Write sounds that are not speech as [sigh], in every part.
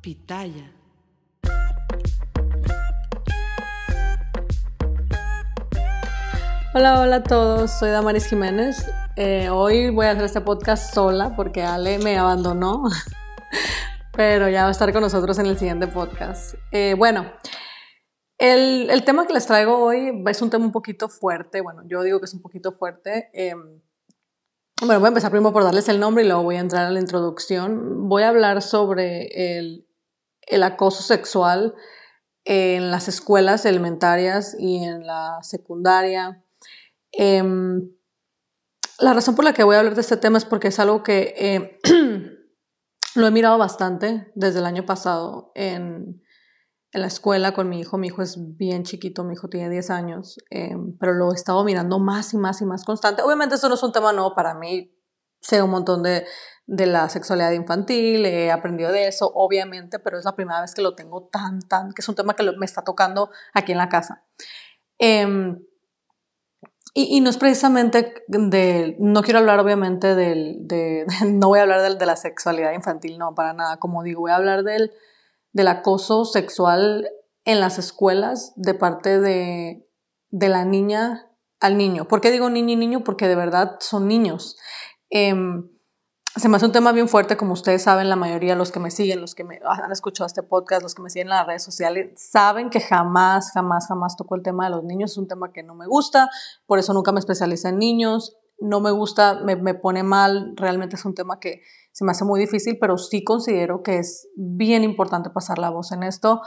Pitaya. Hola, hola a todos, soy Damaris Jiménez. Eh, hoy voy a hacer este podcast sola porque Ale me abandonó, [laughs] pero ya va a estar con nosotros en el siguiente podcast. Eh, bueno, el, el, tema que les traigo hoy es un tema un poquito fuerte, bueno, yo digo que es un poquito fuerte. Eh, bueno, voy a empezar primero por darles el nombre y luego voy a entrar a la introducción. Voy a hablar sobre el, el acoso sexual en las escuelas elementarias y en la secundaria. Eh, la razón por la que voy a hablar de este tema es porque es algo que eh, [clears throat] lo he mirado bastante desde el año pasado en, en, la escuela con mi hijo. Mi hijo es bien chiquito, mi hijo tiene 10 años, eh, pero lo he estado mirando más y más y más constante. Obviamente esto no es un tema nuevo para mí, sé un montón de, de la sexualidad infantil, he aprendido de eso, obviamente, pero es la primera vez que lo tengo tan, tan, que es un tema que me está tocando aquí en la casa. Eh, y, y, no es precisamente de, no quiero hablar obviamente del, de, de [laughs] no voy a hablar del, de la sexualidad infantil, no, para nada, como digo, voy a hablar del, del acoso sexual en las escuelas de parte de, de la niña al niño. ¿Por qué digo niño y niño? Porque de verdad son niños. Eh, se me hace un tema bien fuerte, como ustedes saben, la mayoría de los que me siguen, los que me han escuchado este podcast, los que me siguen en las redes sociales, saben que jamás, jamás, jamás toco el tema de los niños. Es un tema que no me gusta, por eso nunca me especialicé en niños. No me gusta, me, me pone mal, realmente es un tema que se me hace muy difícil, pero sí considero que es bien importante pasar la voz en esto,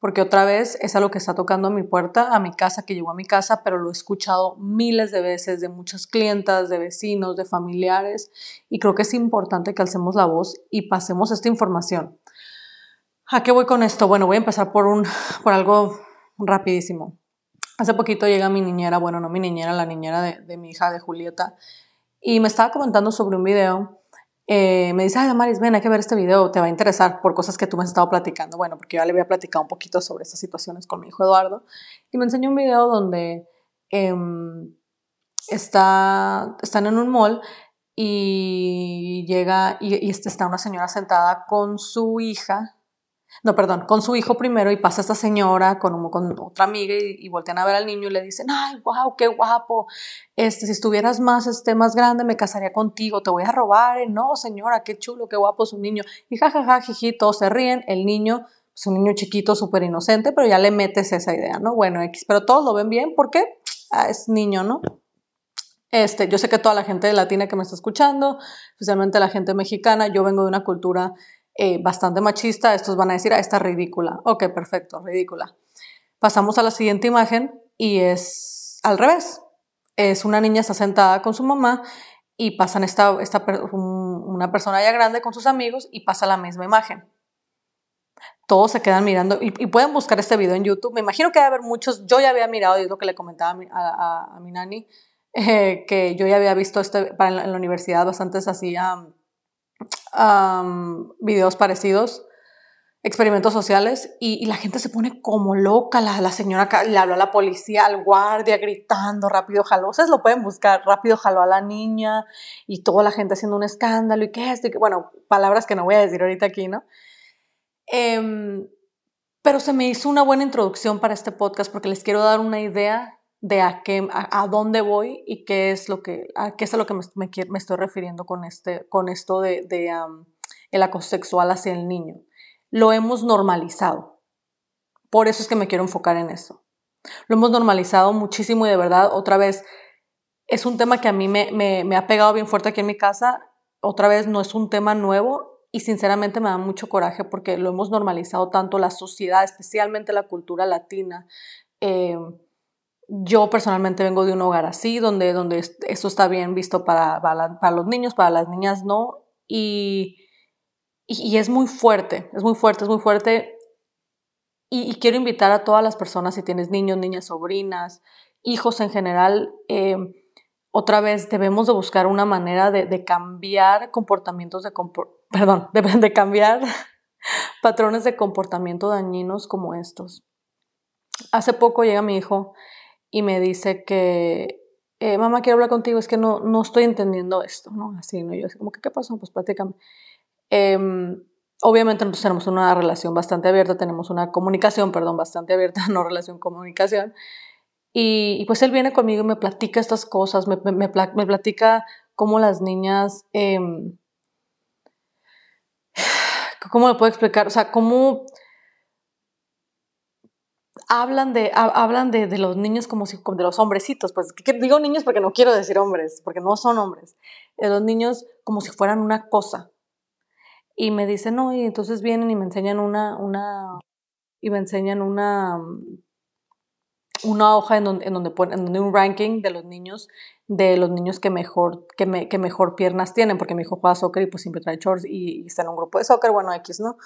porque otra vez es algo que está tocando a mi puerta, a mi casa, que llegó a mi casa, pero lo he escuchado miles de veces de muchas clientas, de vecinos, de familiares, y creo que es importante que alcemos la voz y pasemos esta información. ¿A qué voy con esto? Bueno, voy a empezar por, un, por algo rapidísimo. Hace poquito llega mi niñera, bueno, no mi niñera, la niñera de, de mi hija, de Julieta, y me estaba comentando sobre un video eh, me dice, ay, Damaris, ven, hay que ver este video, te va a interesar por cosas que tú me has estado platicando. Bueno, porque yo ya le había platicado un poquito sobre estas situaciones con mi hijo Eduardo. Y me enseñó un video donde eh, está, están en un mall y llega, y, y está una señora sentada con su hija, no, perdón, con su hijo primero y pasa esta señora con, con otra amiga y, y, voltean a ver al niño y le dicen, ay, wow, qué guapo, este, si estuvieras más, este, más grande me casaría contigo, te voy a robar, eh, no, señora, qué chulo, qué guapo es un niño, y jajaja, jiji, todos se ríen, el niño es un niño chiquito, súper inocente, pero ya le metes esa idea, ¿no? Bueno, X, pero todos lo ven bien, ¿por qué? Ah, es niño, ¿no? Este, yo sé que toda la gente latina que me está escuchando, especialmente la gente mexicana, yo vengo de una cultura eh, bastante machista, estos van a decir, ah, esta es ridícula. Ok, perfecto, ridícula. Pasamos a la siguiente imagen y es al revés. Es una niña está sentada con su mamá y pasan esta, esta un, una persona ya grande con sus amigos y pasa la misma imagen. Todos se quedan mirando y, pueden buscar este video en YouTube. Me imagino que debe haber muchos. Yo ya había mirado, y es lo que le comentaba a mi, a, a, a nani, [laughs] eh, que yo ya había visto este, para en, la, en la universidad bastantes así videos parecidos, experimentos sociales, y, la gente se pone como loca. La, la señora le habló a la policía, al guardia, gritando, rápido jaló. Ustedes lo pueden buscar, rápido jaló a la niña, y toda la gente haciendo un escándalo, y qué esto, y que, bueno, palabras que no voy a decir ahorita aquí, ¿no? Eh, pero se me hizo una buena introducción para este podcast porque les quiero dar una idea de a, qué, a, a, dónde voy y qué es lo que, a qué es lo que me, me, estoy refiriendo con, este, con esto de, de el acoso sexual hacia el niño. Lo hemos normalizado. Por eso es que me quiero enfocar en eso. Lo hemos normalizado muchísimo y de verdad, otra vez, es un tema que a mí me, me, me ha pegado bien fuerte aquí en mi casa. Otra vez, no es un tema nuevo y sinceramente me da mucho coraje porque lo hemos normalizado tanto la sociedad, especialmente la cultura latina. Eh, yo personalmente vengo de un hogar así, donde, donde esto está bien visto para, para, los niños, para las niñas no, y, y, es muy fuerte, es muy fuerte, es muy fuerte. Y, y, quiero invitar a todas las personas, si tienes niños, niñas, sobrinas, hijos en general, eh, otra vez debemos de buscar una manera de, de cambiar comportamientos de, compor [laughs] perdón, de, de cambiar [laughs] patrones de comportamiento dañinos como estos. Hace poco llega mi hijo y me dice que, eh, mamá, quiero hablar contigo, es que no, no estoy entendiendo esto, ¿no? Así, ¿no? Yo así como que, ¿qué pasó? Pues platícame. Eh, obviamente nosotros tenemos una relación bastante abierta, tenemos una comunicación, perdón, bastante abierta, [laughs] no relación, comunicación. Y, pues él viene conmigo y me platica estas cosas, me, me, me platica cómo las niñas, eh, [sighs] ¿cómo lo puedo explicar? O sea, cómo hablan de, hablan de, de, los niños como si, de los hombrecitos, pues digo niños porque no quiero decir hombres, porque no son hombres, de los niños como si fueran una cosa. Y me dicen, no, y entonces vienen y me enseñan una, una, y me enseñan una, una hoja en donde, en donde ponen, en donde un ranking de los niños, de los niños que mejor, que, me, que mejor piernas tienen, porque mi hijo juega soccer y pues siempre trae shorts y, está en un grupo de soccer, bueno, X, ¿no?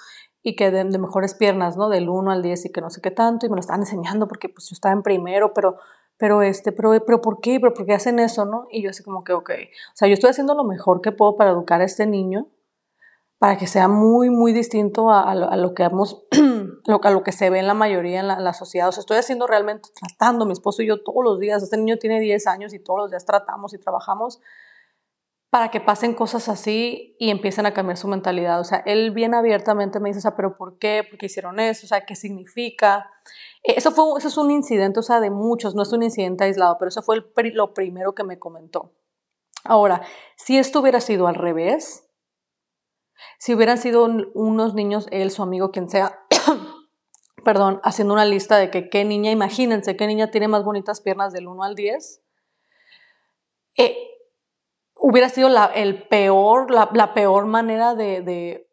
Y que de, mejores piernas, ¿no? Del 1 al 10 y que no sé qué tanto, y me lo están enseñando porque pues yo estaba en primero, pero, pero este, pero, pero ¿por qué? ¿Pero por qué hacen eso, no? Y yo así como que, ok, o sea, yo estoy haciendo lo mejor que puedo para educar a este niño, para que sea muy, muy distinto a, lo, que hemos, [clears throat] a lo que se ve en la mayoría en la, sociedad. O sea, estoy haciendo realmente, tratando, mi esposo y yo todos los días, este niño tiene 10 años y todos los días tratamos y trabajamos para que pasen cosas así y empiecen a cambiar su mentalidad. O sea, él bien abiertamente me dice, o sea, pero ¿por qué? ¿Por qué hicieron eso? O sea, ¿qué significa? Eso, fue, eso es un incidente, o sea, de muchos, no es un incidente aislado, pero eso fue lo primero que me comentó. Ahora, si esto hubiera sido al revés, si hubieran sido unos niños, él, su amigo, quien sea, perdón, haciendo una lista de que qué niña, imagínense, qué niña tiene más bonitas piernas del 1 al 10, eh, hubiera sido la, el peor, la, peor manera de, de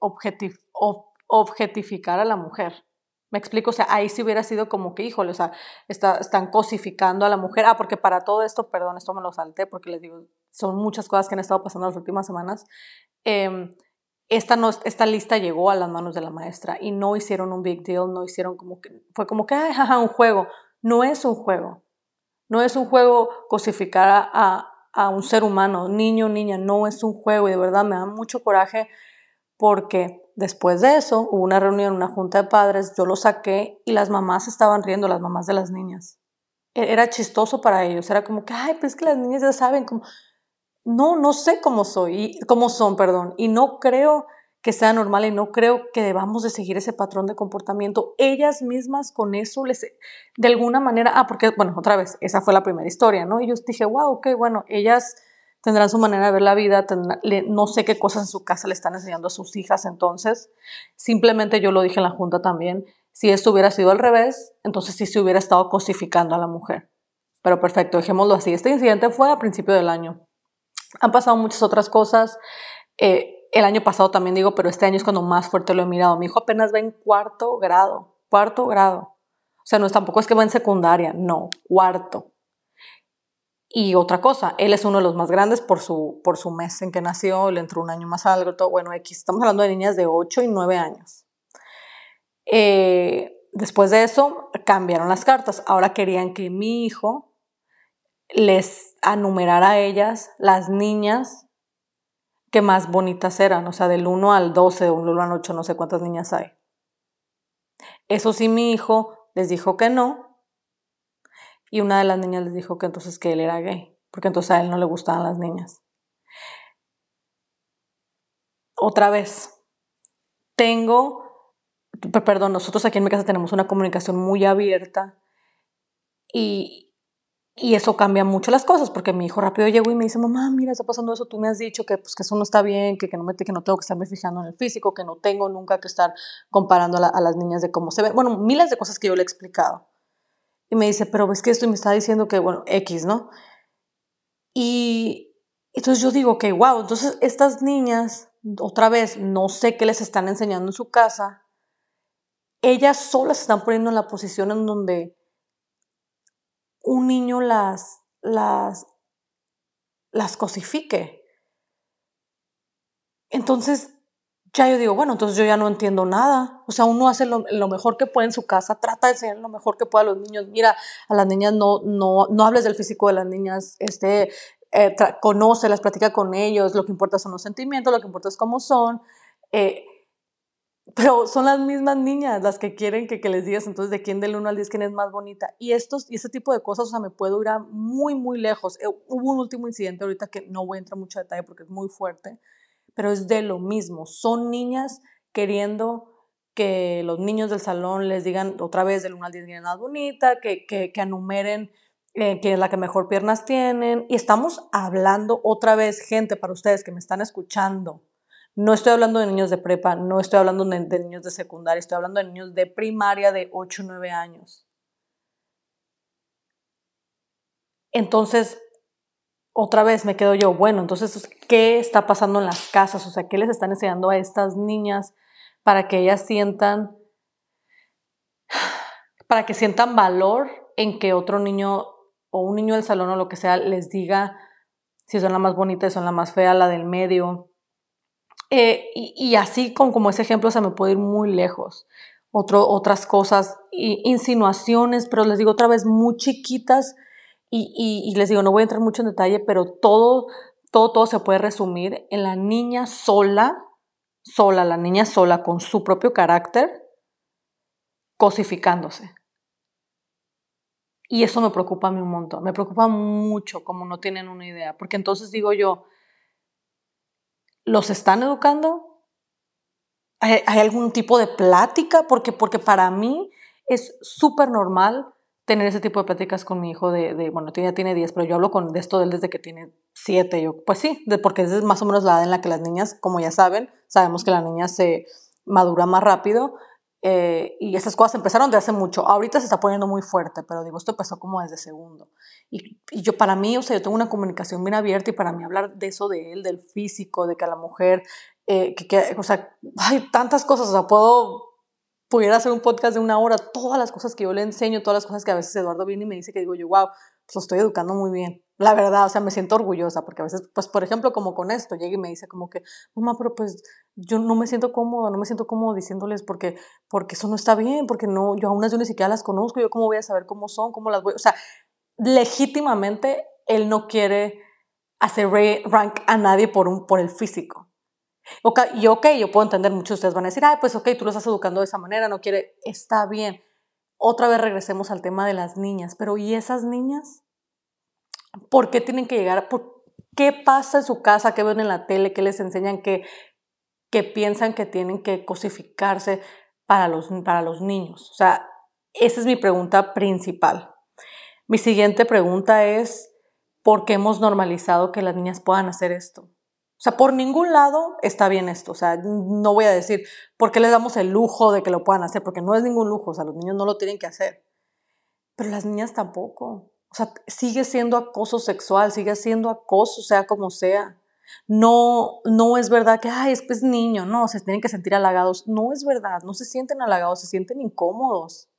objetificar a la mujer. Me explico, o sea, ahí sí hubiera sido como que, híjole, o sea, están cosificando a la mujer. Ah, porque para todo esto, perdón, esto me lo salté porque les digo, son muchas cosas que han estado pasando las últimas semanas. Eh, esta, no, esta lista llegó a las manos de la maestra y no hicieron un big deal, no hicieron como que, fue como que, jaja, un juego. No es un juego. No es un juego cosificar a, a un ser humano, niño, niña, no es un juego y de verdad me da mucho coraje porque después de eso hubo una reunión, una junta de padres, yo lo saqué y las mamás estaban riendo, las mamás de las niñas. E-, era chistoso para ellos, era como que, ay, pues que las niñas ya saben, como, no, no sé cómo soy, cómo son, perdón, y no creo que sea normal y no creo que debamos de seguir ese patrón de comportamiento. Ellas mismas con eso les, de alguna manera, ah, porque, bueno, otra vez, esa fue la primera historia, ¿no? Y yo dije, wow, ok, bueno, ellas tendrán su manera de ver la vida, no sé qué cosas en su casa le están enseñando a sus hijas, entonces, simplemente yo lo dije en la junta también, si esto hubiera sido al revés, entonces sí se hubiera estado cosificando a la mujer. Pero perfecto, dejémoslo así. Este incidente fue a principio del año. Han pasado muchas otras cosas. Eh, el año pasado también digo, pero este año es cuando más fuerte lo he mirado. Mi hijo apenas va en cuarto grado, cuarto grado. O sea, no es tampoco es que va en secundaria, no, cuarto. Y otra cosa, él es uno de los más grandes por su, por su mes en que nació, le entró un año más alto, bueno, X, estamos hablando de niñas de 8 y 9 años. Eh, después de eso, cambiaron las cartas. Ahora querían que mi hijo les enumerara a ellas las niñas que más bonitas eran, o sea, del 1 al 12, del 1 al 8, no sé cuántas niñas hay. Eso sí, mi hijo les dijo que no, y una de las niñas les dijo que entonces que él era gay, porque entonces a él no le gustaban las niñas. Otra vez, tengo, perdón, nosotros aquí en mi casa tenemos una comunicación muy abierta y, y eso cambia mucho las cosas, porque mi hijo rápido llegó y me dice, mamá, mira, está pasando eso, tú me has dicho que, pues, que eso no está bien, que, que, no me, que no tengo que estarme fijando en el físico, que no tengo nunca que estar comparando a, las niñas de cómo se ven. Bueno, miles de cosas que yo le he explicado. Y me dice, pero ves que esto y me está diciendo que, bueno, X, ¿no? Y entonces yo digo, que wow, entonces estas niñas, otra vez, no sé qué les están enseñando en su casa, ellas solas se están poniendo en la posición en donde un niño las, las, las cosifique. Entonces, ya yo digo, bueno, entonces yo ya no entiendo nada. O sea, uno hace lo, mejor que puede en su casa, trata de enseñar lo mejor que pueda a los niños. Mira, a las niñas no, no, no hables del físico de las niñas, este, eh, conoce, las platica con ellos, lo que importa son los sentimientos, lo que importa es cómo son. Eh, pero son las mismas niñas las que quieren que, que, les digas entonces de quién del 1 al 10 quién es más bonita. Y, estos, y este tipo de cosas, o sea, me puedo ir a muy, muy lejos. Eh, hubo un último incidente ahorita que no voy a entrar mucho detalle porque es muy fuerte, pero es de lo mismo. Son niñas queriendo que los niños del salón les digan otra vez del 1 al 10 quién es más bonita, que, que, que enumeren eh, quién es la que mejor piernas tienen. Y estamos hablando otra vez, gente, para ustedes que me están escuchando. No estoy hablando de niños de prepa, no estoy hablando de, niños de secundaria, estoy hablando de niños de primaria de 8 o 9 años. Entonces, otra vez me quedo yo, bueno, entonces, ¿qué está pasando en las casas? O sea, ¿qué les están enseñando a estas niñas para que ellas sientan, para que sientan valor en que otro niño o un niño del salón o lo que sea les diga si son la más bonita, si son la más fea, la del medio. Eh, y, así con, como ese ejemplo se me puede ir muy lejos. Otro, otras cosas, insinuaciones, pero les digo otra vez, muy chiquitas y, les digo, no voy a entrar mucho en detalle, pero todo, todo, todo se puede resumir en la niña sola, sola, la niña sola con su propio carácter, cosificándose. Y eso me preocupa a mí un montón, me preocupa mucho, como no tienen una idea, porque entonces digo yo, ¿los están educando? ¿Hay, algún tipo de plática? Porque, porque para mí es súper normal tener ese tipo de pláticas con mi hijo de, de bueno, ya tiene 10, pero yo hablo con, de esto desde que tiene 7. Yo, pues sí, porque es más o menos la edad en la que las niñas, como ya saben, sabemos que la niña se madura más rápido. Eh, y esas cosas empezaron de hace mucho. Ahorita se está poniendo muy fuerte, pero digo, esto empezó como desde segundo. Y, y, yo, para mí, o sea, yo tengo una comunicación bien abierta y para mí hablar de eso de él, del físico, de que a la mujer, eh, que, que, o sea, hay tantas cosas, o sea, puedo pudiera hacer un podcast de una hora, todas las cosas que yo le enseño, todas las cosas que a veces Eduardo viene y me dice que digo yo, wow, pues lo estoy educando muy bien. La verdad, o sea, me siento orgullosa porque a veces, pues por ejemplo, como con esto, llega y me dice como que, mamá, pero pues yo no me siento cómodo, no me siento cómodo diciéndoles porque, porque eso no está bien, porque no, yo aún yo ni siquiera las conozco, yo cómo voy a saber cómo son, cómo las voy, o sea, legítimamente él no quiere hacer rank a nadie por, un, por el físico. Y ok, yo puedo entender, muchos de ustedes van a decir, ay, pues ok, tú lo estás educando de esa manera, no quiere, está bien. Otra vez regresemos al tema de las niñas, pero ¿y esas niñas? ¿Por qué tienen que llegar? ¿Por ¿Qué pasa en su casa? ¿Qué ven en la tele? ¿Qué les enseñan? ¿Qué, que piensan que tienen que cosificarse para los, para los niños? O sea, esa es mi pregunta principal. Mi siguiente pregunta es, ¿por qué hemos normalizado que las niñas puedan hacer esto? O sea, por ningún lado está bien esto. O sea, no voy a decir por qué les damos el lujo de que lo puedan hacer, porque no es ningún lujo. O sea, los niños no lo tienen que hacer. Pero las niñas tampoco. O sea, sigue siendo acoso sexual, sigue siendo acoso, sea como sea. No, no es verdad que, ay, es pues niño, no, se tienen que sentir halagados. No es verdad, no se sienten halagados, se sienten incómodos.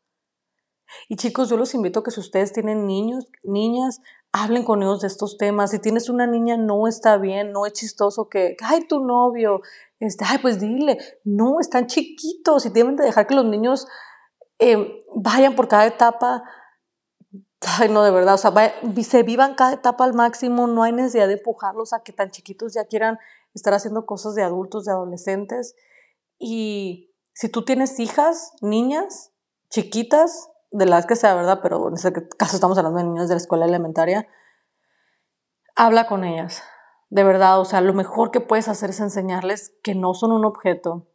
Y chicos, yo los invito a que si ustedes tienen niños, niñas, hablen con ellos de estos temas. Si tienes una niña, no está bien, no es chistoso que, ay, tu novio, este, ay, pues dile, no, están chiquitos y deben de dejar que los niños eh, vayan por cada etapa. Ay, no, de verdad, o sea, se vivan cada etapa al máximo, no hay necesidad de empujarlos a que tan chiquitos ya quieran estar haciendo cosas de adultos, de adolescentes. Y si tú tienes hijas, niñas, chiquitas, de las que sea, ¿verdad? Pero en este caso estamos hablando de niños de la escuela elementaria. Habla con ellas, de verdad, o sea, lo mejor que puedes hacer es enseñarles que no son un objeto,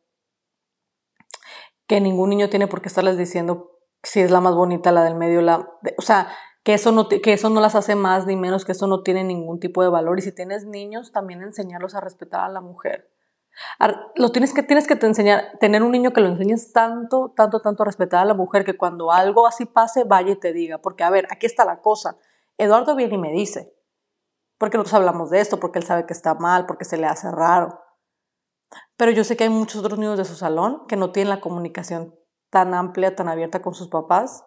que ningún niño tiene por qué estarles diciendo si es la más bonita, la del medio, la, o sea, que eso, no, que eso no las hace más ni menos, que eso no tiene ningún tipo de valor. Y si tienes niños, también enseñarlos a respetar a la mujer. Lo tienes que, tienes que enseñar, tener un niño que lo enseñes tanto, tanto, tanto a respetar a la mujer que cuando algo así pase, vaya y te diga. Porque, a ver, aquí está la cosa. Eduardo viene y me dice, porque nosotros hablamos de esto, porque él sabe que está mal, porque se le hace raro. Pero yo sé que hay muchos otros niños de su salón que no tienen la comunicación tan amplia, tan abierta con sus papás,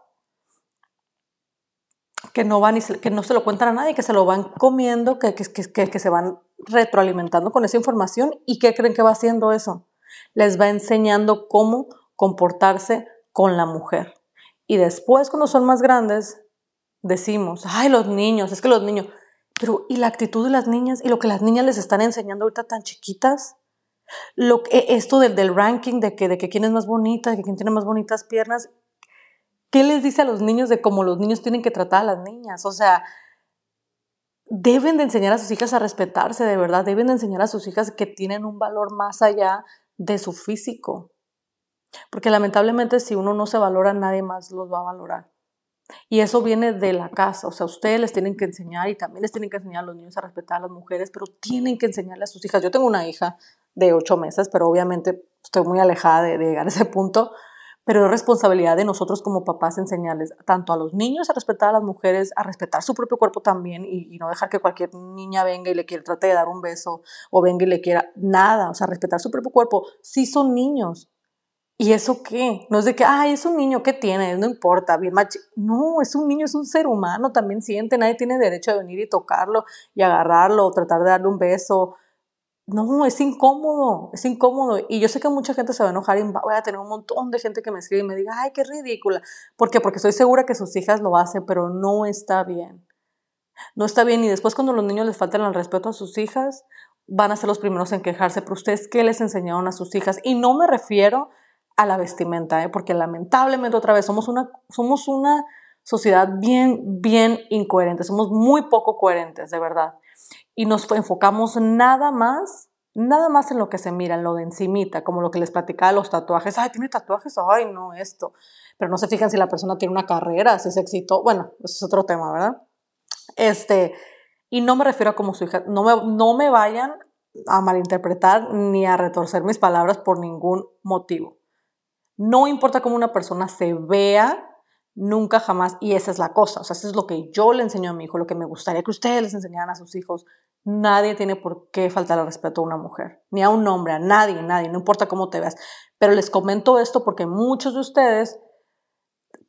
que no van y se, que no se lo cuentan a nadie, que se lo van comiendo, que, que, que, que se van retroalimentando con esa información y ¿qué creen que va haciendo eso? Les va enseñando cómo comportarse con la mujer. Y después, cuando son más grandes, decimos, ay, los niños, es que los niños, pero ¿y la actitud de las niñas y lo que las niñas les están enseñando ahorita tan chiquitas? Lo que, esto del, del ranking, de que, de que quién es más bonita, de quién tiene más bonitas piernas, ¿qué les dice a los niños de cómo los niños tienen que tratar a las niñas? O sea, deben de enseñar a sus hijas a respetarse, de verdad, deben de enseñar a sus hijas que tienen un valor más allá de su físico. Porque lamentablemente si uno no se valora, nadie más los va a valorar. Y eso viene de la casa, o sea, ustedes les tienen que enseñar y también les tienen que enseñar a los niños a respetar a las mujeres, pero tienen que enseñarle a sus hijas. Yo tengo una hija de ocho meses, pero obviamente estoy muy alejada de, llegar a ese punto, pero es responsabilidad de nosotros como papás enseñarles tanto a los niños a respetar a las mujeres, a respetar su propio cuerpo también y, no dejar que cualquier niña venga y le quiera trate de dar un beso o venga y le quiera nada, o sea, respetar su propio cuerpo. Sí son niños, ¿Y eso qué? No es de que, ay, es un niño, ¿qué tiene? No importa, bien machi. No, es un niño, es un ser humano, también siente, nadie tiene derecho a venir y tocarlo y agarrarlo o tratar de darle un beso. No, es incómodo, es incómodo. Y yo sé que mucha gente se va a enojar y voy a tener un montón de gente que me escribe y me diga, ay, qué ridícula. ¿Por qué? Porque estoy segura que sus hijas lo hacen, pero no está bien. No está bien. Y después cuando los niños les faltan el respeto a sus hijas, van a ser los primeros en quejarse. Pero ustedes, ¿qué les enseñaron a sus hijas? Y no me refiero a la vestimenta, ¿eh? porque lamentablemente otra vez somos una, somos una sociedad bien, bien incoherente, somos muy poco coherentes, de verdad. Y nos enfocamos nada más, nada más en lo que se mira, en lo de encimita, como lo que les platicaba los tatuajes. Ay, tiene tatuajes, ay, no, esto. Pero no se fijan si la persona tiene una carrera, si es éxito. Bueno, eso es otro tema, ¿verdad? Este, y no me refiero a como su hija, no me, no me vayan a malinterpretar ni a retorcer mis palabras por ningún motivo. No importa cómo una persona se vea, nunca jamás, y esa es la cosa, o sea, eso es lo que yo le enseño a mi hijo, lo que me gustaría que ustedes les enseñaran a sus hijos. Nadie tiene por qué faltar el respeto a una mujer, ni a un hombre, a nadie, nadie, no importa cómo te veas. Pero les comento esto porque muchos de ustedes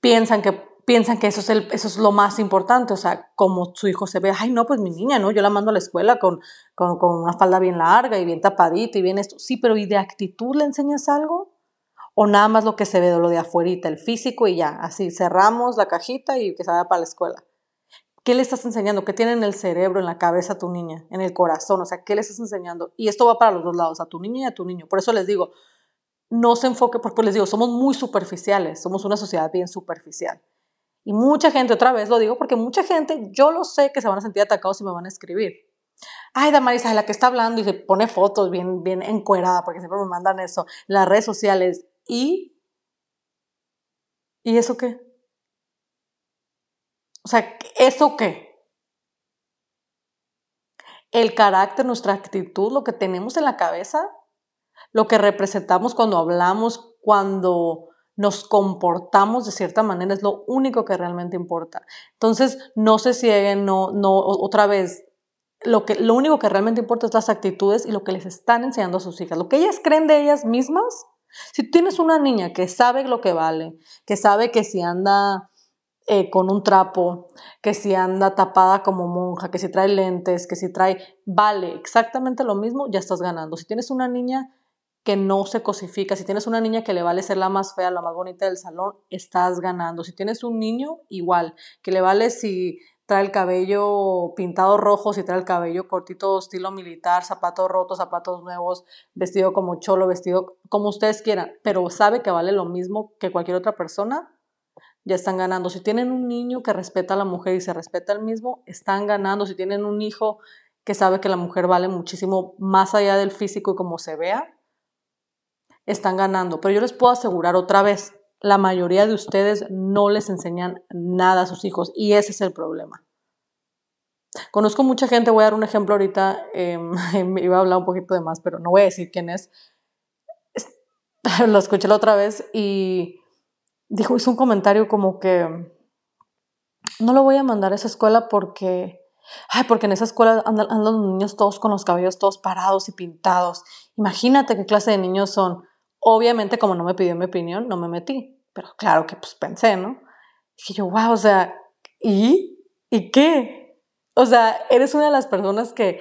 piensan que piensan que eso es, eso es lo más importante, o sea, como su hijo se ve, ay, no, pues mi niña, ¿no? Yo la mando a la escuela con, con, con una falda bien larga y bien tapadita y bien esto. Sí, pero ¿y de actitud le enseñas algo? O nada más lo que se ve de lo de afuerita, el físico y ya, así cerramos la cajita y que se vaya para la escuela. ¿Qué le estás enseñando? ¿Qué tiene en el cerebro, en la cabeza a tu niña, en el corazón? O sea, ¿qué le estás enseñando? Y esto va para los dos lados, a tu niña y a tu niño. Por eso les digo, no se enfoque, porque les digo, somos muy superficiales, somos una sociedad bien superficial. Y mucha gente, otra vez lo digo, porque mucha gente, yo lo sé que se van a sentir atacados y me van a escribir. Ay, Damarisa, la que está hablando y se pone fotos bien, bien encuerada, porque siempre me mandan eso, las redes sociales. ¿Y? ¿Y eso qué? O sea, ¿eso qué? El carácter, nuestra actitud, lo que tenemos en la cabeza, lo que representamos cuando hablamos, cuando nos comportamos de cierta manera es lo único que realmente importa. Entonces, no se cieguen, no, no, otra vez, lo, que, lo único que realmente importa es las actitudes y lo que les están enseñando a sus hijas. Lo que ellas creen de ellas mismas si tienes una niña que sabe lo que vale, que sabe que si anda eh, con un trapo, que si anda tapada como monja, que si trae lentes, que si trae, vale exactamente lo mismo, ya estás ganando. Si tienes una niña que no se cosifica, si tienes una niña que le vale ser la más fea, la más bonita del salón, estás ganando. Si tienes un niño, igual, que le vale si trae el cabello pintado rojo, si trae el cabello cortito estilo militar, zapatos rotos, zapatos nuevos, vestido como cholo, vestido como ustedes quieran, pero sabe que vale lo mismo que cualquier otra persona, ya están ganando. Si tienen un niño que respeta a la mujer y se respeta al mismo, están ganando. Si tienen un hijo que sabe que la mujer vale muchísimo más allá del físico y como se vea, están ganando. Pero yo les puedo asegurar otra vez, la mayoría de ustedes no les enseñan nada a sus hijos y ese es el problema. Conozco mucha gente, voy a dar un ejemplo ahorita, em, [laughs] iba a hablar un poquito de más, pero no voy a decir quién es. [laughs] Lo escuché la otra vez y dijo, hizo un comentario como que no lo voy a mandar a esa escuela porque, ay, porque en esa escuela andan los niños todos con los cabellos todos parados y pintados. Imagínate qué clase de niños son. Obviamente, como no me pidió mi opinión, no me metí. Pero claro que pues pensé, ¿no? Dije yo, wow, o sea, ¿y? ¿Y qué? O sea, eres una de las personas que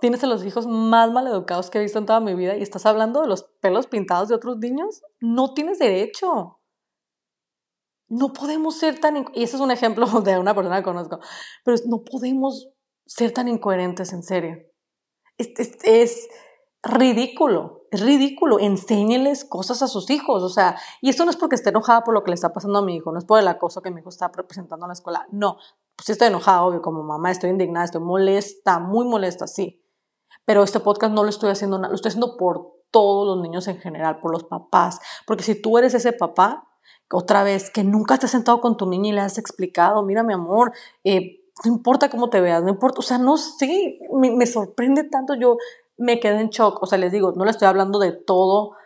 tienes a los hijos más maleducados que he visto en toda mi vida y estás hablando de los pelos pintados de otros niños. No tienes derecho. No podemos ser tan... Y ese es un ejemplo [laughs] de una persona que conozco. Pero no podemos ser tan incoherentes, en serio. es, es ridículo, es ridículo. Enséñeles cosas a sus hijos, o sea, y esto no es porque esté enojada por lo que le está pasando a mi hijo, no es por el acoso que mi hijo está representando en la escuela, no, pues sí estoy enojada, obvio, como mamá, estoy indignada, estoy molesta, muy molesta, sí. Pero este podcast no lo estoy haciendo, lo estoy haciendo por todos los niños en general, por los papás. Porque si tú eres ese papá, otra vez, que nunca te has sentado con tu niña y le has explicado, mira mi amor, eh, no importa cómo te veas, no importa, o sea, no sé, me, me, sorprende tanto, yo me quedé en shock, o sea, les digo, no le estoy hablando de todo,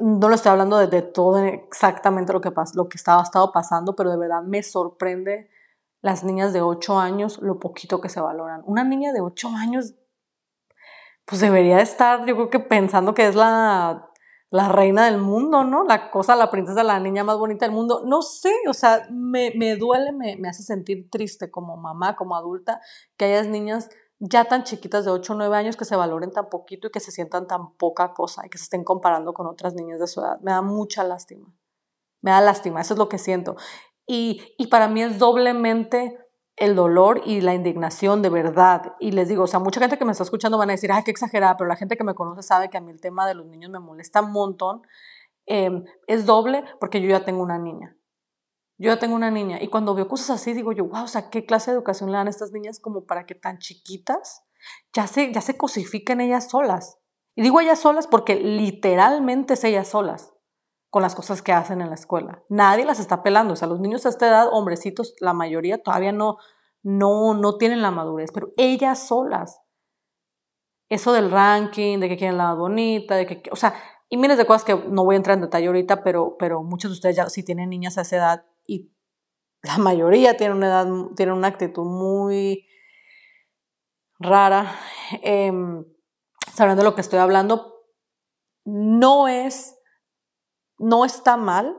no le estoy hablando de, todo exactamente lo que, lo que estaba, estado pasando, pero de verdad me sorprende las niñas de 8 años, lo poquito que se valoran. Una niña de 8 años, pues debería estar, yo creo que pensando que es la, la reina del mundo, ¿no? La cosa, la princesa, la niña más bonita del mundo. No sé, o sea, me, me duele, me, me hace sentir triste como mamá, como adulta, que hayas niñas ya tan chiquitas de 8 o 9 años que se valoren tan poquito y que se sientan tan poca cosa y que se estén comparando con otras niñas de su edad. Me da mucha lástima. Me da lástima, eso es lo que siento. Y, y para mí es doblemente el dolor y la indignación de verdad. Y les digo, o sea, mucha gente que me está escuchando van a decir, ay, qué exagerada, pero la gente que me conoce sabe que a mí el tema de los niños me molesta un montón. Em, es doble porque yo ya tengo una niña. Yo ya tengo una niña y cuando veo cosas así digo yo, wow, o sea, ¿qué clase de educación le dan a estas niñas como para que tan chiquitas ya se, ya se cosifiquen ellas solas? Y digo ellas solas porque literalmente es ellas solas con las cosas que hacen en la escuela. Nadie las está pelando, o sea, los niños a esta edad, hombrecitos, la mayoría todavía no, no, no tienen la madurez, pero ellas solas. Eso del ranking, de que quieren la bonita, de que, o sea, y miles de cosas que no voy a entrar en detalle ahorita, pero, pero muchos de ustedes ya sí tienen niñas a esa edad y la mayoría tienen una edad, tienen una actitud muy rara. Eh, sabiendo de lo que estoy hablando, no es, no está mal,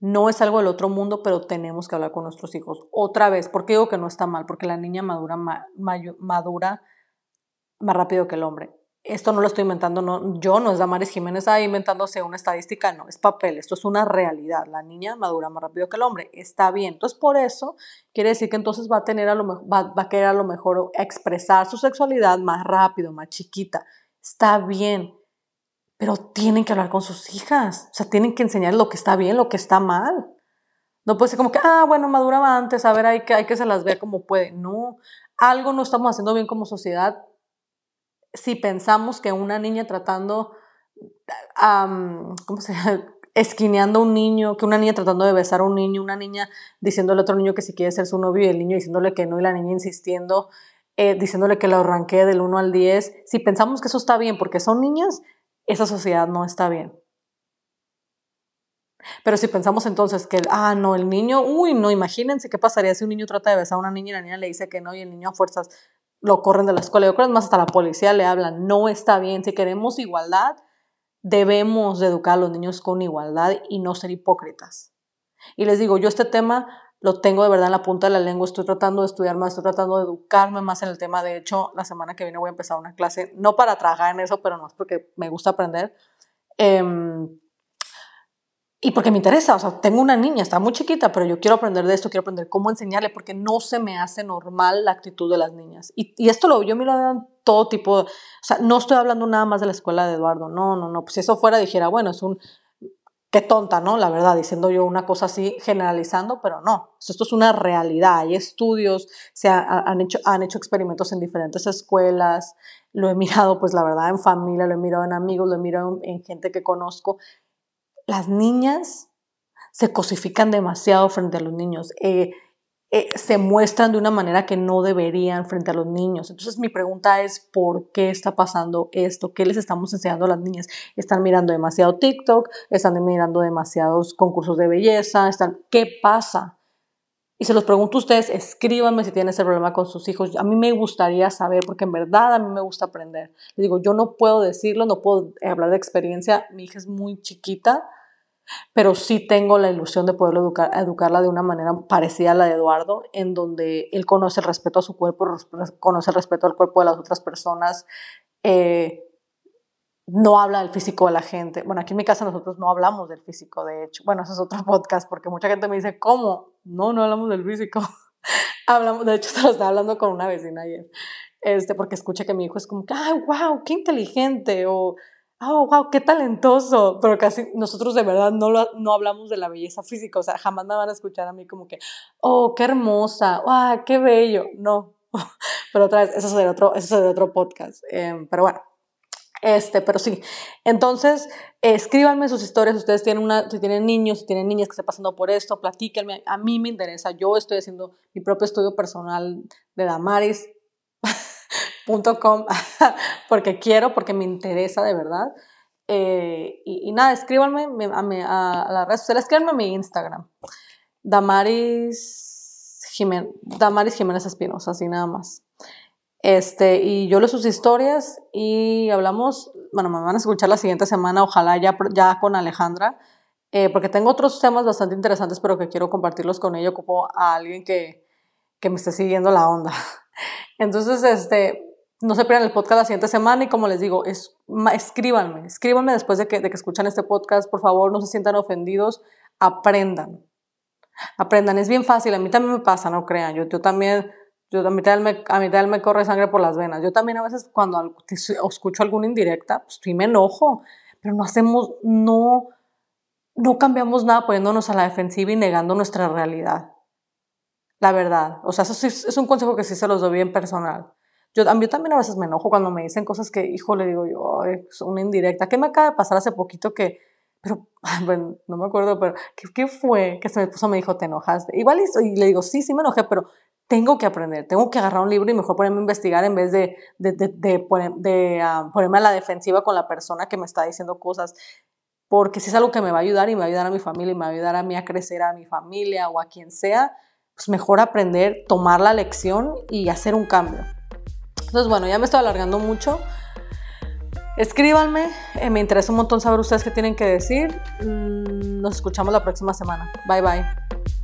no es algo del otro mundo, pero tenemos que hablar con nuestros hijos. Otra vez, ¿por qué digo que no está mal? Porque la niña madura, madura más rápido que el hombre esto no lo estoy inventando no, yo, no es Damaris Jiménez ahí inventándose una estadística, no, es papel, esto es una realidad. La niña madura más rápido que el hombre, está bien. Entonces, por eso quiere decir que entonces va a tener a lo va, va a querer a lo mejor expresar su sexualidad más rápido, más chiquita. Está bien, pero tienen que hablar con sus hijas, o sea, tienen que enseñar lo que está bien, lo que está mal. No puede ser como que, ah, bueno, maduraba antes, a ver, hay que, hay que se las vea como puede. No, algo no estamos haciendo bien como sociedad si pensamos que una niña tratando, ¿cómo se llama? [laughs] esquineando a un niño, que una niña tratando de besar a un niño, una niña diciéndole a otro niño que si quiere ser su novio y el niño diciéndole que no y la niña insistiendo, eh, diciéndole que lo arranque del 1 al 10, si pensamos que eso está bien porque son niñas, esa sociedad no está bien. Pero si pensamos entonces que, ah, no, el niño, uy, no, imagínense qué pasaría si un niño trata de besar a una niña y la niña le dice que no y el niño a fuerzas lo corren de la escuela. Yo creo más hasta la policía le hablan. No está bien. Si queremos igualdad, debemos de educar a los niños con igualdad y no ser hipócritas. Y les digo, yo este tema lo tengo de verdad en la punta de la lengua. Estoy tratando de estudiar más, estoy tratando de educarme más en el tema. De hecho, la semana que viene voy a empezar una clase, no para trabajar en eso, pero es porque me gusta aprender. Eh, y porque me interesa, o sea, tengo una niña, está muy chiquita, pero yo quiero aprender de esto, quiero aprender cómo enseñarle, porque no se me hace normal la actitud de las niñas. Y, esto lo yo me lo en todo tipo, o sea, no estoy hablando nada más de la escuela de Eduardo, no, no, no, pues si eso fuera dijera, bueno, es un, qué tonta, ¿no? La verdad, diciendo yo una cosa así, generalizando, pero no, esto es una realidad, hay estudios, se han, hecho, han hecho experimentos en diferentes escuelas, lo he [laughs] mirado, pues la verdad, en familia, lo he mirado en amigos, lo he mirado en gente que conozco, las niñas se cosifican demasiado frente a los niños, eh, eh, se muestran de una manera que no deberían frente a los niños. Entonces mi pregunta es, ¿por qué está pasando esto? ¿Qué les estamos enseñando a las niñas? ¿Están mirando demasiado TikTok? ¿Están mirando demasiados concursos de belleza? ¿Están... ¿Qué pasa? Y se los pregunto a ustedes, escríbanme si tienen ese problema con sus hijos. A mí me gustaría saber, porque en verdad a mí me gusta aprender. Les digo, yo no puedo decirlo, no puedo hablar de experiencia. Mi hija es muy chiquita, pero sí tengo la ilusión de poder educar, educarla de una manera parecida a la de Eduardo, en donde él conoce el respeto a su cuerpo, conoce el respeto al cuerpo de las otras personas. Eh, no habla del físico de la gente. Bueno, aquí en mi casa nosotros no hablamos del físico, de hecho. Bueno, eso es otro [laughs] podcast porque mucha gente me dice, ¿cómo? No, no hablamos del físico. [laughs] hablamos, de hecho, se [laughs] lo estaba hablando con una vecina ayer, este, porque escucha que mi hijo es como, ¡ay, wow, qué inteligente! O, ¡oh, wow, qué talentoso! Pero casi nosotros de verdad no, lo, no hablamos de la belleza física, o sea, jamás me van a escuchar a mí como que, ¡oh, qué hermosa! ¡ah, qué bello! No. Pero otra vez, eso es de otro, eso otro podcast. Eh, pero bueno. Este, pero sí. Entonces, escríbanme sus historias. Ustedes tienen una, si tienen niños, si tienen niñas que estén pasando por esto, platíquenme. A mí me interesa. Yo estoy haciendo mi propio estudio personal de damaris.com [laughs] [laughs] porque quiero, porque me interesa de verdad. Eh, y, nada, escríbanme a, a, a sociales, escríbanme a mi Instagram. Damaris Damaris Jiménez Espinosa, así nada más. Este, y yo leo sus historias y hablamos, bueno, me van a escuchar la siguiente semana, ojalá ya, ya con Alejandra, eh, porque tengo otros temas bastante interesantes, pero que quiero compartirlos con ella, ocupo a alguien que, que me esté siguiendo la onda. [laughs] Entonces, este, no se pierdan el podcast la siguiente semana y como les digo, es, escríbanme, escríbanme después de que, de que escuchan este podcast, por favor, no se sientan ofendidos, aprendan, aprendan, es bien fácil, a mí también me pasa, no crean, yo, yo también yo, a, mí me, a mí también me corre sangre por las venas. Yo también a veces cuando escucho alguna indirecta, pues sí me enojo, pero no hacemos, no, no cambiamos nada poniéndonos a la defensiva y negando nuestra realidad. La verdad. O sea, eso sí, es un consejo que sí se los doy bien personal. Yo, yo también a veces me enojo cuando me dicen cosas que, hijo, le digo yo, es una indirecta. ¿Qué me acaba de pasar hace poquito que, pero, [laughs] bueno, no me acuerdo, pero, ¿qué, qué fue? Que se me puso, me dijo, ¿te enojaste? Igual, y le digo, sí, sí me enojé, pero tengo que aprender, tengo que agarrar un libro y mejor ponerme a investigar en vez de, ah, ponerme a la defensiva con la persona que me está diciendo cosas, porque si es algo que me va a ayudar y me va a ayudar a mi familia y me va a ayudar a mí a crecer, a mi familia o a quien sea, pues mejor aprender, tomar la lección y hacer un cambio. Entonces, bueno, ya me estoy alargando mucho. Escríbanme, eh, me interesa un montón saber ustedes qué tienen que decir. Mm, nos escuchamos la próxima semana. Bye bye.